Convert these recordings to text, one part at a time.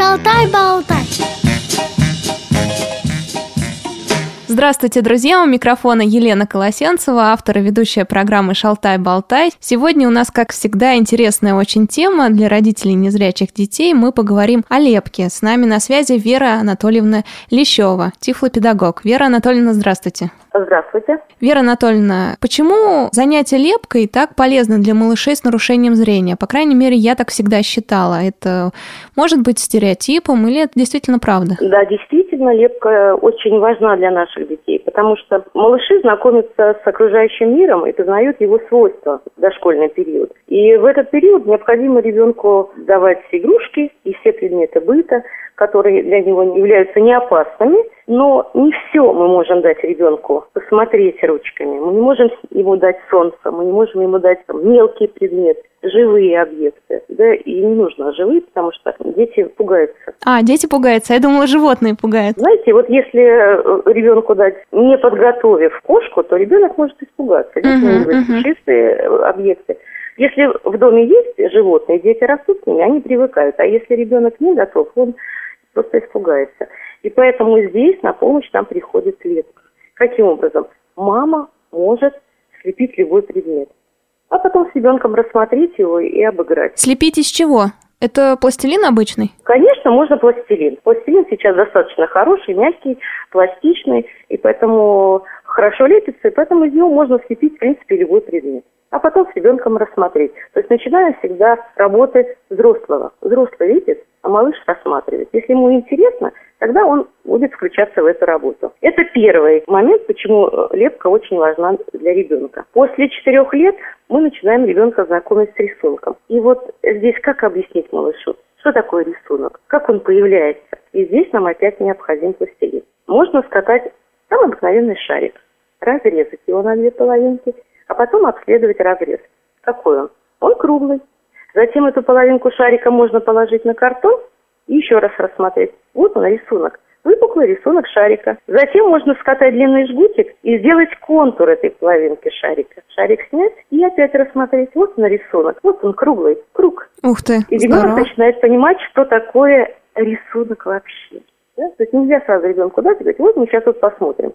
Шалтай-болтай. Здравствуйте, друзья! У микрофона Елена Колосенцева, автор и ведущая программы «Шалтай-болтай». Сегодня у нас, как всегда, интересная очень тема для родителей незрячих детей. Мы поговорим о лепке. С нами на связи Вера Анатольевна Лещева, тифлопедагог. Вера Анатольевна, здравствуйте. Здравствуйте. Вера Анатольевна, почему занятие лепкой так полезно для малышей с нарушением зрения? По крайней мере, я так всегда считала. Это может быть стереотипом или это действительно правда? Да, действительно, лепка очень важна для наших детей, потому что малыши знакомятся с окружающим миром и познают его свойства в дошкольный период. И в этот период необходимо ребенку давать игрушки и все предметы быта, которые для него являются не опасными, но не все мы можем дать ребенку посмотреть ручками. Мы не можем ему дать солнце, мы не можем ему дать там, мелкий предмет, живые объекты. Да, и не нужно живые, потому что дети пугаются. А, дети пугаются. Я думала, животные пугают. Знаете, вот если э, ребенку дать, не подготовив кошку, то ребенок может испугаться. Дети uh-huh, uh-huh. чистые объекты. Если в доме есть животные, дети растут с ними, они привыкают. А если ребенок не готов, он просто испугается. И поэтому здесь на помощь нам приходит лепка. Каким образом? Мама может слепить любой предмет, а потом с ребенком рассмотреть его и обыграть. Слепить из чего? Это пластилин обычный? Конечно, можно пластилин. Пластилин сейчас достаточно хороший, мягкий, пластичный, и поэтому хорошо лепится, и поэтому из него можно слепить, в принципе, любой предмет а потом с ребенком рассмотреть. То есть начинаем всегда работы взрослого. Взрослый видит, а малыш рассматривает. Если ему интересно, тогда он будет включаться в эту работу. Это первый момент, почему э, лепка очень важна для ребенка. После четырех лет мы начинаем ребенка знакомить с рисунком. И вот здесь как объяснить малышу, что такое рисунок, как он появляется. И здесь нам опять необходим пластилин. Можно скатать самый обыкновенный шарик, разрезать его на две половинки – а потом обследовать разрез. Какой он? Он круглый. Затем эту половинку шарика можно положить на картон и еще раз рассмотреть. Вот он рисунок. Выпуклый рисунок шарика. Затем можно скатать длинный жгутик и сделать контур этой половинки шарика. Шарик снять и опять рассмотреть. Вот он рисунок. Вот он круглый. Круг. Ух ты, И ребенок начинает понимать, что такое рисунок вообще. Да? То есть нельзя сразу ребенку дать и говорить, вот мы сейчас вот посмотрим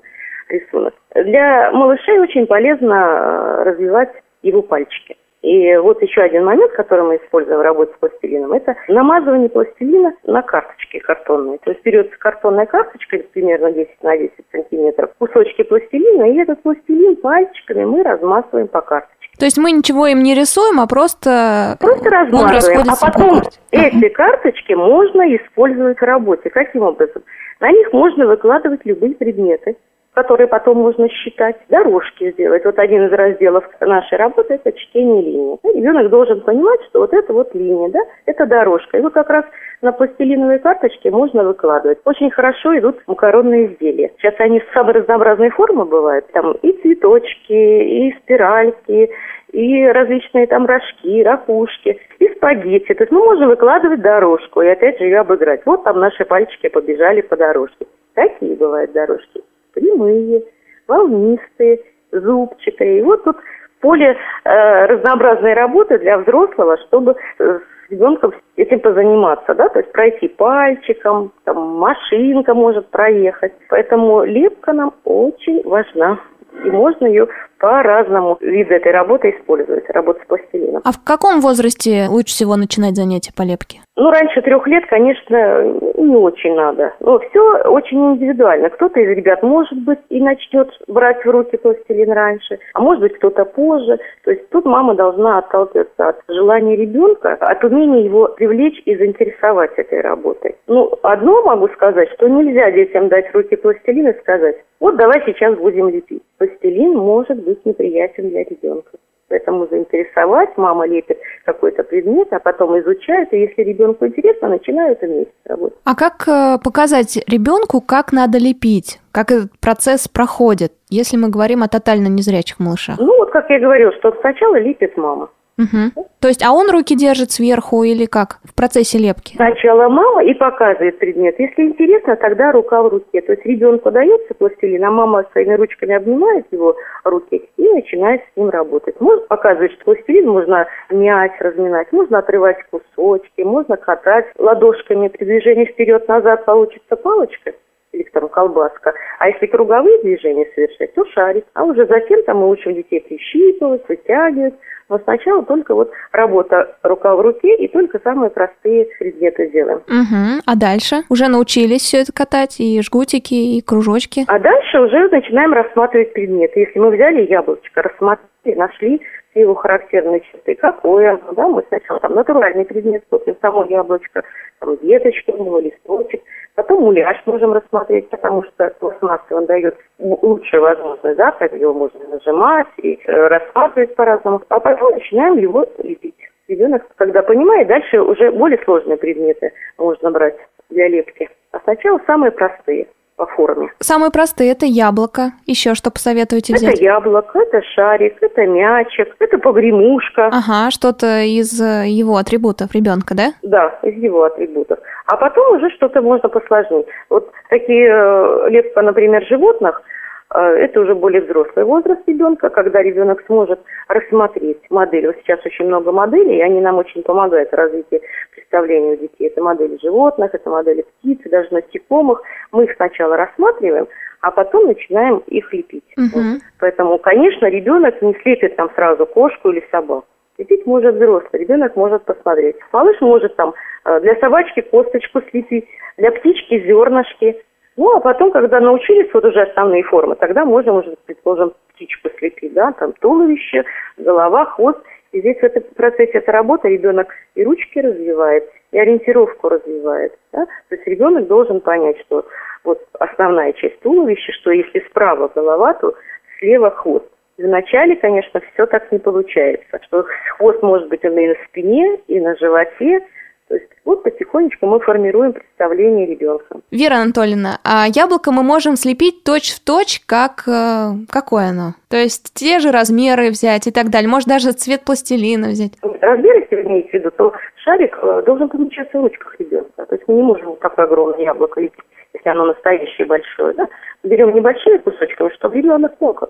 рисунок. Для малышей очень полезно э, развивать его пальчики. И вот еще один момент, который мы используем в работе с пластилином, это намазывание пластилина на карточки картонные. То есть берется картонная карточка, примерно 10 на 10 сантиметров, кусочки пластилина, и этот пластилин пальчиками мы размазываем по карточке. То есть мы ничего им не рисуем, а просто... Просто размазываем, а потом эти карточки можно использовать в работе. Каким образом? На них можно выкладывать любые предметы которые потом можно считать, дорожки сделать. Вот один из разделов нашей работы – это чтение линии. Ребенок должен понимать, что вот это вот линия, да, это дорожка. И вот как раз на пластилиновой карточке можно выкладывать. Очень хорошо идут макаронные изделия. Сейчас они самой разнообразной формы бывают. Там и цветочки, и спиральки, и различные там рожки, ракушки, и спагетти. То есть мы можем выкладывать дорожку и опять же ее обыграть. Вот там наши пальчики побежали по дорожке. Такие бывают дорожки прямые, волнистые, зубчатые. И вот тут поле э, разнообразной работы для взрослого, чтобы с ребенком этим позаниматься, да, то есть пройти пальчиком, там машинка может проехать. Поэтому лепка нам очень важна. И можно ее по-разному виду этой работы использовать, работать с пластилином. А в каком возрасте лучше всего начинать занятия по лепке? Ну, раньше трех лет, конечно, не очень надо. Но все очень индивидуально. Кто-то из ребят, может быть, и начнет брать в руки пластилин раньше, а может быть, кто-то позже. То есть тут мама должна отталкиваться от желания ребенка, от умения его привлечь и заинтересовать этой работой. Ну, одно могу сказать, что нельзя детям дать в руки пластилин и сказать, вот давай сейчас будем лепить. Пластилин может быть неприятен для ребенка. Поэтому заинтересовать, мама лепит какой-то предмет, а потом изучает, и если ребенку интересно, начинают вместе работать. А как э, показать ребенку, как надо лепить? Как этот процесс проходит, если мы говорим о тотально незрячих малышах? Ну, вот как я говорила, что сначала лепит мама. Угу. То есть, а он руки держит сверху или как в процессе лепки? Сначала мама и показывает предмет. Если интересно, тогда рука в руке. То есть ребенку дается пластилин, а мама своими ручками обнимает его руки и начинает с ним работать. Можно показывать, что пластилин можно мять, разминать, можно отрывать кусочки, можно катать ладошками при движении вперед-назад получится палочка или там колбаска. А если круговые движения совершать, то шарик. А уже затем там мы учим детей прищипывать, вытягивать. Но сначала только вот работа рука в руке и только самые простые предметы делаем. Угу. А дальше? Уже научились все это катать, и жгутики, и кружочки? А дальше уже начинаем рассматривать предметы. Если мы взяли яблочко, рассмотрели, нашли его характерные черты, какое оно, да, мы сначала там натуральный предмет смотрим, само яблочко, там веточка у него, листочек, Потом муляж можем рассмотреть, потому что пластмассы он дает лучшую возможность, да, как его можно нажимать и э, рассматривать по-разному. А потом начинаем его лепить. Ребенок, когда понимает, дальше уже более сложные предметы можно брать для лепки. А сначала самые простые по форме. Самые простые это яблоко. Еще что посоветуете взять? Это яблоко, это шарик, это мячик, это погремушка. Ага, что-то из э, его атрибутов ребенка, да? Да, из его атрибутов. А потом уже что-то можно посложнее. Вот такие э, лепка, например, животных – а, это уже более взрослый возраст ребенка, когда ребенок сможет рассмотреть модель. Вот сейчас очень много моделей, и они нам очень помогают в развитии представления у детей. Это модели животных, это модели птиц, даже насекомых. Мы их сначала рассматриваем, а потом начинаем их лепить. Угу. Вот. Поэтому, конечно, ребенок не слепит там сразу кошку или собаку. Лепить может взрослый, ребенок может посмотреть. Малыш может там э, для собачки косточку слепить, для птички зернышки, ну, а потом, когда научились вот уже основные формы, тогда можно уже, предположим, птичку слепить, да, там туловище, голова, хвост. И здесь в этом процессе эта работа ребенок и ручки развивает, и ориентировку развивает. Да? То есть ребенок должен понять, что вот основная часть туловища, что если справа голова, то слева хвост. Вначале, конечно, все так не получается, что хвост может быть и на спине, и на животе, то есть вот потихонечку мы формируем представление ребенка. Вера Анатольевна, а яблоко мы можем слепить точь-в-точь, как э, какое оно? То есть те же размеры взять и так далее. Может даже цвет пластилина взять. Размеры, если вы имеете в виду, то шарик э, должен помещаться в ручках ребенка. То есть мы не можем такое огромное яблоко лепить, если оно настоящее большое. Да? Берем небольшие кусочки, чтобы ребенок мог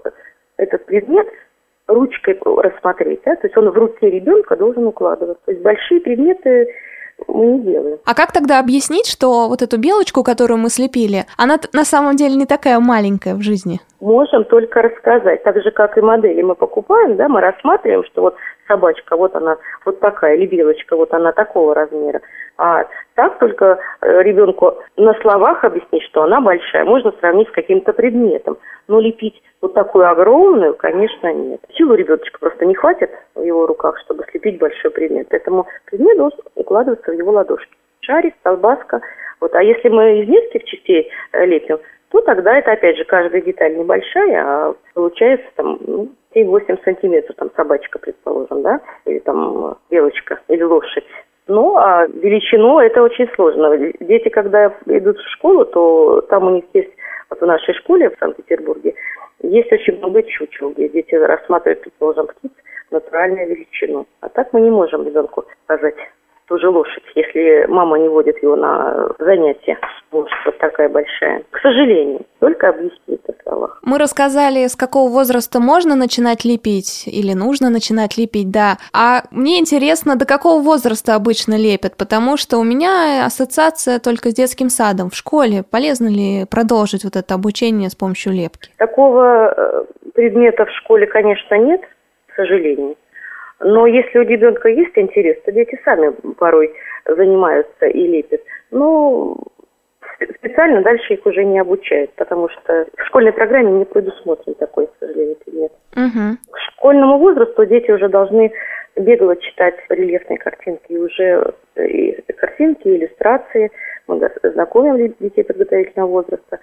этот предмет ручкой рассмотреть. Да? То есть он в руке ребенка должен укладываться. То есть большие предметы мы не делаем. А как тогда объяснить, что вот эту белочку, которую мы слепили, она на самом деле не такая маленькая в жизни? Можем только рассказать. Так же, как и модели мы покупаем, да, мы рассматриваем, что вот собачка, вот она вот такая, или белочка, вот она такого размера. А так только э, ребенку на словах объяснить, что она большая, можно сравнить с каким-то предметом. Но лепить вот такую огромную, конечно, нет. Силу ребеночка просто не хватит в его руках, чтобы слепить большой предмет. Поэтому предмет должен укладываться в его ладошки. Шарик, колбаска. Вот. А если мы из нескольких частей э, лепим, то тогда это, опять же, каждая деталь небольшая, а получается там ну, 7-8 сантиметров, там собачка, предположим, да, или там белочка, или лошадь. Ну, а величину это очень сложно. Дети, когда идут в школу, то там у них есть, вот в нашей школе в Санкт-Петербурге, есть очень много чучел, где дети рассматривают, предположим, птиц натуральную величину. А так мы не можем ребенку сказать ту же лошадь, если мама не водит его на занятия. Лошадь вот такая большая. К сожалению, только объяснить о словах. Мы рассказали, с какого возраста можно начинать лепить или нужно начинать лепить, да. А мне интересно, до какого возраста обычно лепят, потому что у меня ассоциация только с детским садом. В школе полезно ли продолжить вот это обучение с помощью лепки? Такого э, предмета в школе, конечно, нет, к сожалению. Но если у ребенка есть интерес, то дети сами порой занимаются и лепят. Но специально дальше их уже не обучают, потому что в школьной программе не предусмотрен такой, к сожалению, предмет. Угу. К школьному возрасту дети уже должны бегло читать рельефные картинки, и уже и картинки, иллюстрации. Мы знакомим детей подготовительного возраста,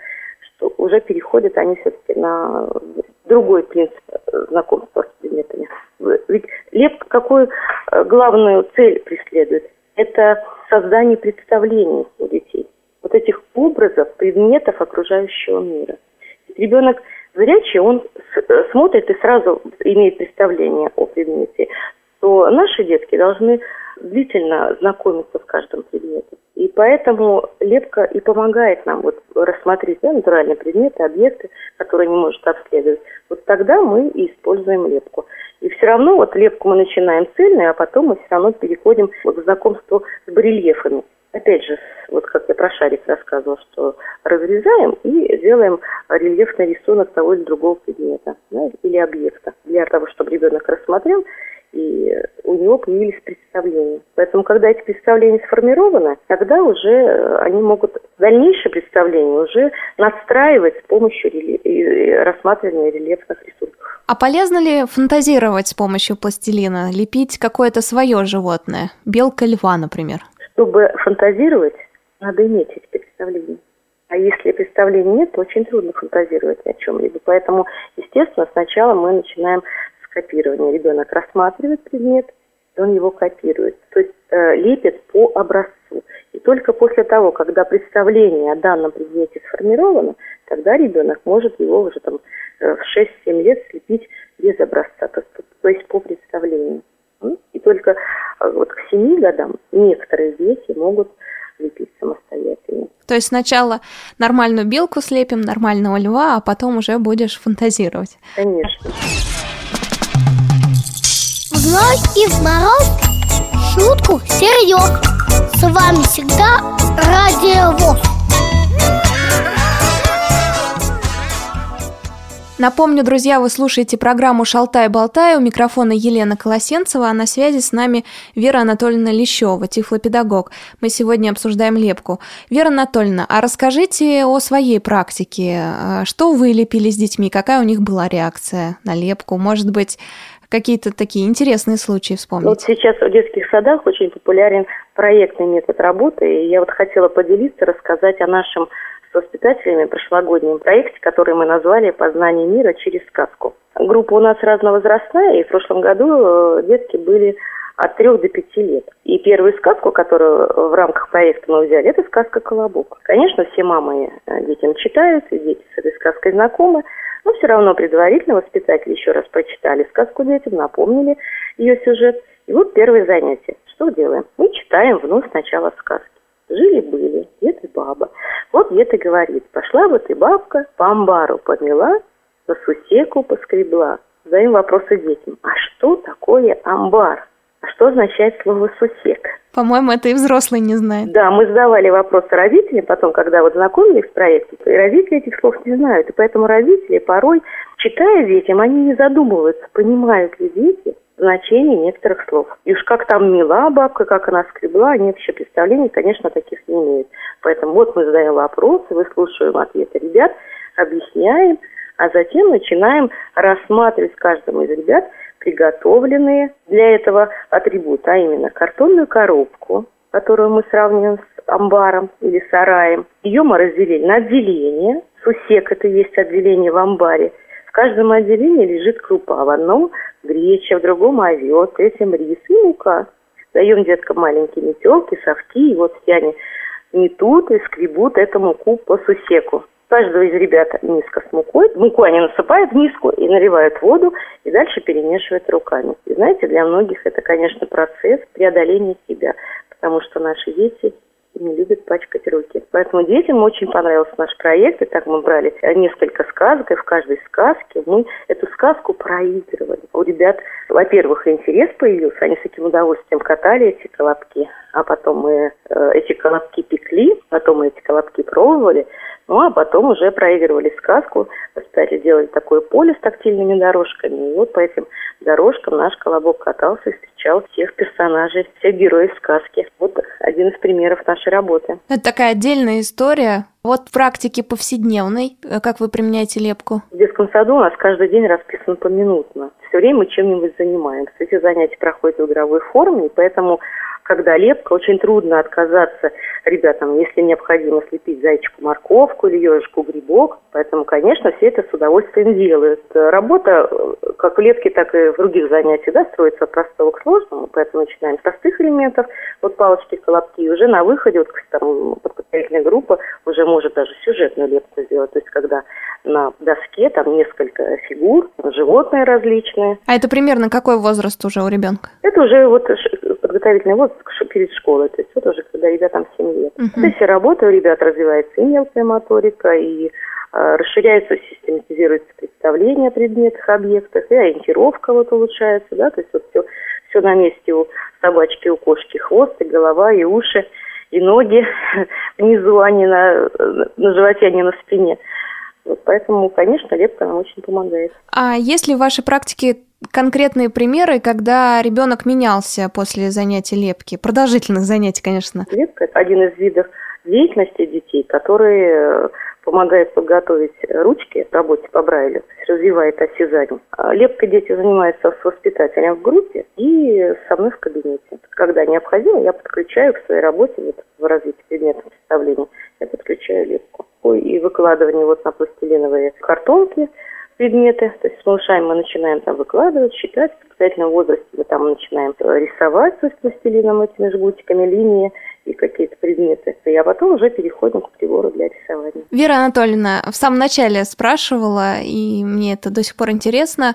что уже переходят они все-таки на другой принцип знакомства предметами. Ведь лепка какую э, главную цель преследует? Это создание представлений у детей. Вот этих образов, предметов окружающего мира. Ребенок зрячий, он э, смотрит и сразу имеет представление о предмете. то наши детки должны длительно знакомиться с каждым предметом. И поэтому лепка и помогает нам вот рассмотреть да, натуральные предметы, объекты, которые не может обследовать. Вот тогда мы и используем лепку. И все равно вот лепку мы начинаем цельную, а потом мы все равно переходим вот к знакомству с барельефами. Опять же, вот как я про шарик рассказывала, что разрезаем и делаем рельефный рисунок того или другого предмета да, или объекта для того, чтобы ребенок рассмотрел и у него появились представления. Поэтому, когда эти представления сформированы, тогда уже э, они могут дальнейшее представление уже настраивать с помощью рели... рассматривания рельефных рисунков. А полезно ли фантазировать с помощью пластилина, лепить какое-то свое животное, белка льва, например? Чтобы фантазировать, надо иметь эти представления. А если представлений нет, то очень трудно фантазировать о чем-либо. Поэтому, естественно, сначала мы начинаем копирования. Ребенок рассматривает предмет, и он его копирует. То есть э, лепит по образцу. И только после того, когда представление о данном предмете сформировано, тогда ребенок может его уже там э, в 6-7 лет слепить без образца, то, то есть по представлению. И только э, вот к 7 годам некоторые дети могут лепить самостоятельно. То есть сначала нормальную белку слепим, нормального льва, а потом уже будешь фантазировать. Конечно. Вновь и в мороз шутку серьез С вами всегда Радио ВОЗ Напомню, друзья, вы слушаете программу «Шалтай-болтай». У микрофона Елена Колосенцева, а на связи с нами Вера Анатольевна Лещева, тифлопедагог. Мы сегодня обсуждаем лепку. Вера Анатольевна, а расскажите о своей практике. Что вы лепили с детьми? Какая у них была реакция на лепку? Может быть, какие-то такие интересные случаи вспомнить? Вот сейчас в детских садах очень популярен проектный метод работы, и я вот хотела поделиться, рассказать о нашем с воспитателями прошлогоднем проекте, который мы назвали «Познание мира через сказку». Группа у нас разновозрастная, и в прошлом году э, детки были от трех до пяти лет. И первую сказку, которую в рамках проекта мы взяли, это сказка «Колобок». Конечно, все мамы э, детям читают, и дети с этой сказкой знакомы, но все равно предварительно воспитатели еще раз прочитали сказку детям, напомнили ее сюжет. И вот первое занятие. Что делаем? Мы читаем вновь сначала сказки. Жили-были, дед и баба. Вот дед и говорит, пошла вот и бабка, по амбару подняла, по сусеку поскребла. Задаем вопросы детям. А что такое амбар? Что означает слово «сусек»? По-моему, это и взрослый не знает. Да, мы задавали вопросы родителям, потом, когда вот знакомились с проектом, и родители этих слов не знают. И поэтому родители порой, читая детям, они не задумываются, понимают ли дети значение некоторых слов. И уж как там мила бабка, как она скребла, они вообще представлений, конечно, таких не имеют. Поэтому вот мы задаем вопросы, выслушиваем ответы ребят, объясняем, а затем начинаем рассматривать каждому из ребят – приготовленные для этого атрибуты, а именно картонную коробку, которую мы сравниваем с амбаром или сараем. Ее мы разделили на отделение. Сусек – это есть отделение в амбаре. В каждом отделении лежит крупа. В одном греча, в другом овес, в третьем рис и мука. Даем деткам маленькие метелки, совки, и вот все они метут и скребут эту муку по сусеку каждого из ребят миска с мукой. Муку они насыпают в миску и наливают воду, дальше перемешивают руками. И знаете, для многих это, конечно, процесс преодоления себя, потому что наши дети не любят пачкать руки. Поэтому детям очень понравился наш проект, и так мы брали несколько сказок, и в каждой сказке мы эту сказку проигрывали. У ребят, во-первых, интерес появился, они с таким удовольствием катали эти колобки, а потом мы э, эти колобки пекли, потом мы эти колобки пробовали, ну, а потом уже проигрывали сказку, стали делать такое поле с тактильными дорожками. И вот по этим дорожкам наш колобок катался и встречал всех персонажей, всех героев сказки. Вот один из примеров нашей работы. Это такая отдельная история. Вот в практике повседневной, э, как вы применяете лепку? В детском саду у нас каждый день расписан поминутно. Все время мы чем-нибудь занимаемся. Эти занятия проходят в игровой форме, и поэтому когда лепка, очень трудно отказаться ребятам, если необходимо слепить зайчику морковку или ежечку грибок. Поэтому, конечно, все это с удовольствием делают. Работа как в лепке, так и в других занятиях да, строится от простого к сложному, поэтому начинаем с простых элементов, вот палочки, колобки, и уже на выходе, вот там подготовительная группа уже может даже сюжетную лепку сделать, то есть когда на доске там несколько фигур, животные различные. А это примерно какой возраст уже у ребенка? Это уже вот подготовительный возраст перед школой, то есть вот уже когда ребятам 7 лет. Uh-huh. То есть работа у ребят развивается и мелкая моторика, и э, расширяется, систематизируется представление о предметах, объектах, и ориентировка вот улучшается, да, то есть вот все, все на месте у собачки, у кошки хвост, и голова, и уши, и ноги внизу, а не на, на животе, а не на спине. Вот поэтому, конечно, лепка нам очень помогает. А есть ли в вашей практике конкретные примеры, когда ребенок менялся после занятий лепки? Продолжительных занятий, конечно. Лепка – это один из видов деятельности детей, который э, помогает подготовить ручки к работе по Брайлю, развивает осязание. А лепкой дети занимаются с воспитателем в группе и со мной в кабинете. Когда необходимо, я подключаю к своей работе вот, в развитии предметов представления, я подключаю лепку. И выкладывание вот на пластилиновые картонки – предметы. То есть с малышами мы начинаем там выкладывать, считать. В обязательном возрасте мы там начинаем рисовать то есть пластилином этими жгутиками линии и какие-то предметы. И а потом уже переходим к прибору для рисования. Вера Анатольевна, в самом начале спрашивала, и мне это до сих пор интересно,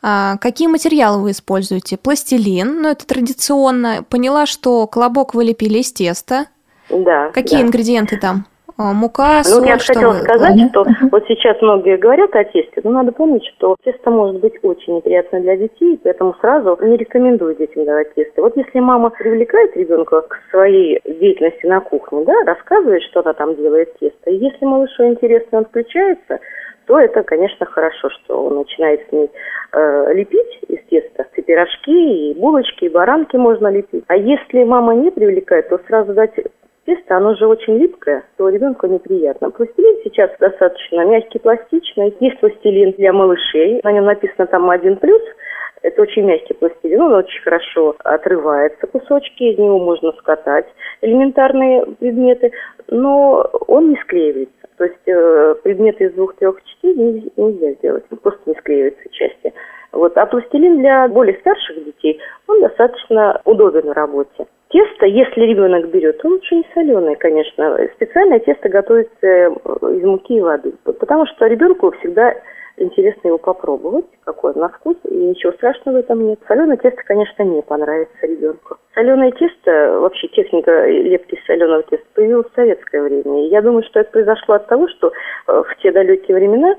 а, какие материалы вы используете? Пластилин, ну это традиционно. Поняла, что колобок вы лепили из теста. Да. Какие да. ингредиенты там? А, мука, соль, Ну, я хотела сказать, что вот сейчас многие говорят о тесте, но надо помнить, что тесто может быть очень неприятно для детей, поэтому сразу не рекомендую детям давать тесто. Вот если мама привлекает ребенка к своей деятельности на кухне, да, рассказывает, что она там делает тесто, и если малышу интересно, он включается, то это, конечно, хорошо, что он начинает с ней э, лепить из теста. И пирожки, и булочки, и баранки можно лепить. А если мама не привлекает, то сразу дать тесто, оно же очень липкое, то ребенку неприятно. Пластилин сейчас достаточно мягкий, пластичный. Есть пластилин для малышей, на нем написано там один плюс. Это очень мягкий пластилин, он очень хорошо отрывается кусочки, из него можно скатать элементарные предметы, но он не склеивается. То есть э, предметы из двух-трех частей нельзя сделать, он просто не склеивается части. Вот. А пластилин для более старших детей, он достаточно удобен в работе. Тесто, если ребенок берет, то лучше не соленое, конечно. Специальное тесто готовится э, из муки и воды, потому что ребенку всегда интересно его попробовать, какой он на вкус, и ничего страшного в этом нет. Соленое тесто, конечно, не понравится ребенку. Соленое тесто, вообще техника лепки соленого теста появилась в советское время. И я думаю, что это произошло от того, что э, в те далекие времена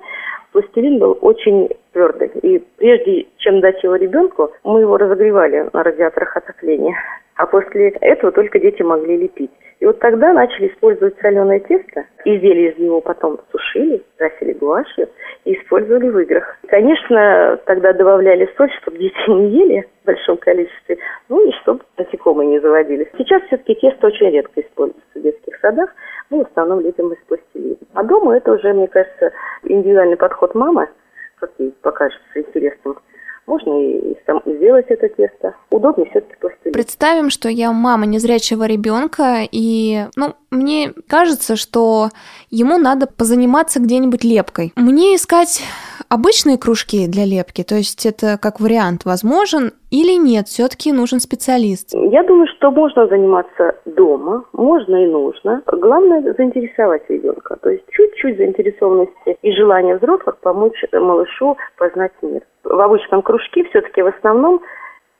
пластилин был очень твердый. И прежде чем дать его ребенку, мы его разогревали на радиаторах отопления а после этого только дети могли лепить. И вот тогда начали использовать соленое тесто, изделия из него потом сушили, красили гуашью и использовали в играх. Конечно, тогда добавляли соль, чтобы дети не ели в большом количестве, ну и чтобы насекомые не заводились. Сейчас все-таки тесто очень редко используется в детских садах, мы в основном лепим из пластилина. А дома это уже, мне кажется, индивидуальный подход мамы, как ей покажется интересным можно и, сам, сделать это тесто. Удобнее все-таки пластилин. Представим, что я мама незрячего ребенка, и, ну, мне кажется, что ему надо позаниматься где-нибудь лепкой. Мне искать обычные кружки для лепки, то есть это как вариант возможен или нет, все-таки нужен специалист? Я думаю, что можно заниматься дома, можно и нужно. Главное заинтересовать ребенка, то есть чуть-чуть заинтересованности и желание взрослых помочь малышу познать мир. В обычном кружке все-таки в основном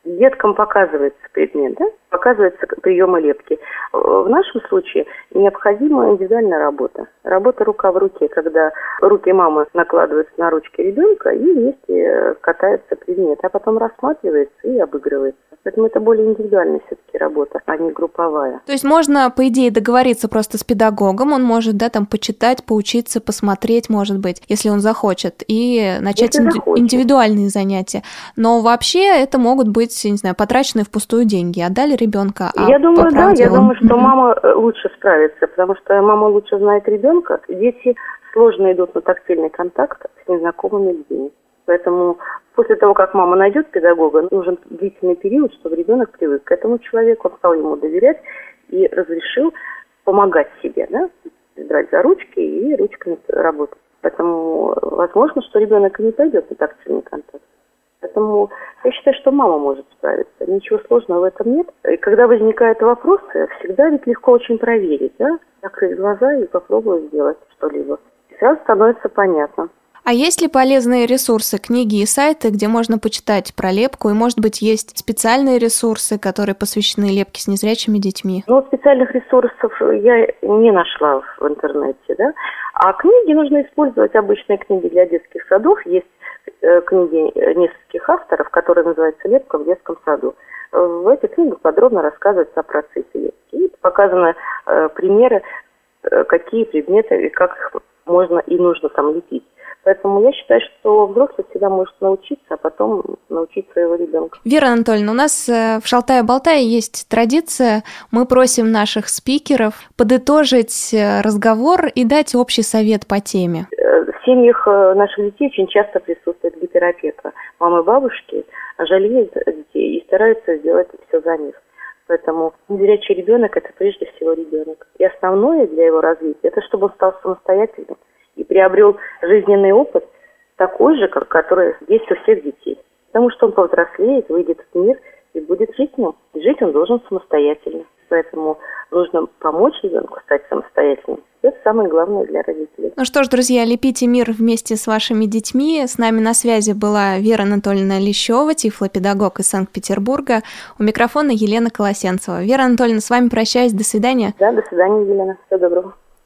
деткам показывается предмет, да? показывается приемы лепки. В нашем случае необходима индивидуальная работа. Работа рука в руке, когда руки мамы накладываются на ручки ребенка и вместе катается предмет, а потом рассматривается и обыгрывается. Поэтому это более индивидуальная все-таки работа, а не групповая. То есть можно, по идее, договориться просто с педагогом, он может, да, там почитать, поучиться, посмотреть, может быть, если он захочет, и начать инди- индивидуальные занятия. Но вообще это могут быть, не знаю, потраченные впустую деньги. Отдали ребенка. А я думаю, да, я думаю, что мама э, лучше справится, потому что мама лучше знает ребенка. Дети сложно идут на тактильный контакт с незнакомыми людьми. Поэтому после того, как мама найдет педагога, нужен длительный период, чтобы ребенок привык к этому человеку, он стал ему доверять и разрешил помогать себе, да, брать за ручки и ручками работать. Поэтому возможно, что ребенок и не пойдет на тактильный контакт. Поэтому я считаю, что мама может справиться. Ничего сложного в этом нет. И когда возникают вопросы, всегда ведь легко очень проверить, да? Закрыть глаза и попробовать сделать что-либо. И сразу становится понятно. А есть ли полезные ресурсы, книги и сайты, где можно почитать про лепку? И, может быть, есть специальные ресурсы, которые посвящены лепке с незрячими детьми? Ну, специальных ресурсов я не нашла в интернете, да. А книги нужно использовать, обычные книги для детских садов. Есть э, книги нескольких авторов, которые называются «Лепка в детском саду». В этих книгах подробно рассказывается о процессе лепки. И показаны э, примеры, э, какие предметы и как их можно и нужно там лепить. Поэтому я считаю, что взрослый всегда может научиться, а потом научить своего ребенка. Вера Анатольевна, у нас э, в Шалтае-Болтае есть традиция. Мы просим наших спикеров подытожить э, разговор и дать общий совет по теме. Э, в семьях наших детей очень часто присутствует гиперопека. Мамы и бабушки жалеют детей и стараются сделать все за них. Поэтому незрячий ребенок это прежде всего ребенок. И основное для его развития это чтобы он стал самостоятельным и приобрел жизненный опыт такой же, как который есть у всех детей. Потому что он повзрослеет, выйдет в мир и будет жить в нем. И жить он должен самостоятельно. Поэтому нужно помочь ребенку стать самостоятельным. Это самое главное для родителей. Ну что ж, друзья, лепите мир вместе с вашими детьми. С нами на связи была Вера Анатольевна Лещева, тифлопедагог из Санкт-Петербурга. У микрофона Елена Колосенцева. Вера Анатольевна, с вами прощаюсь. До свидания. Да, до свидания, Елена. Всего доброго.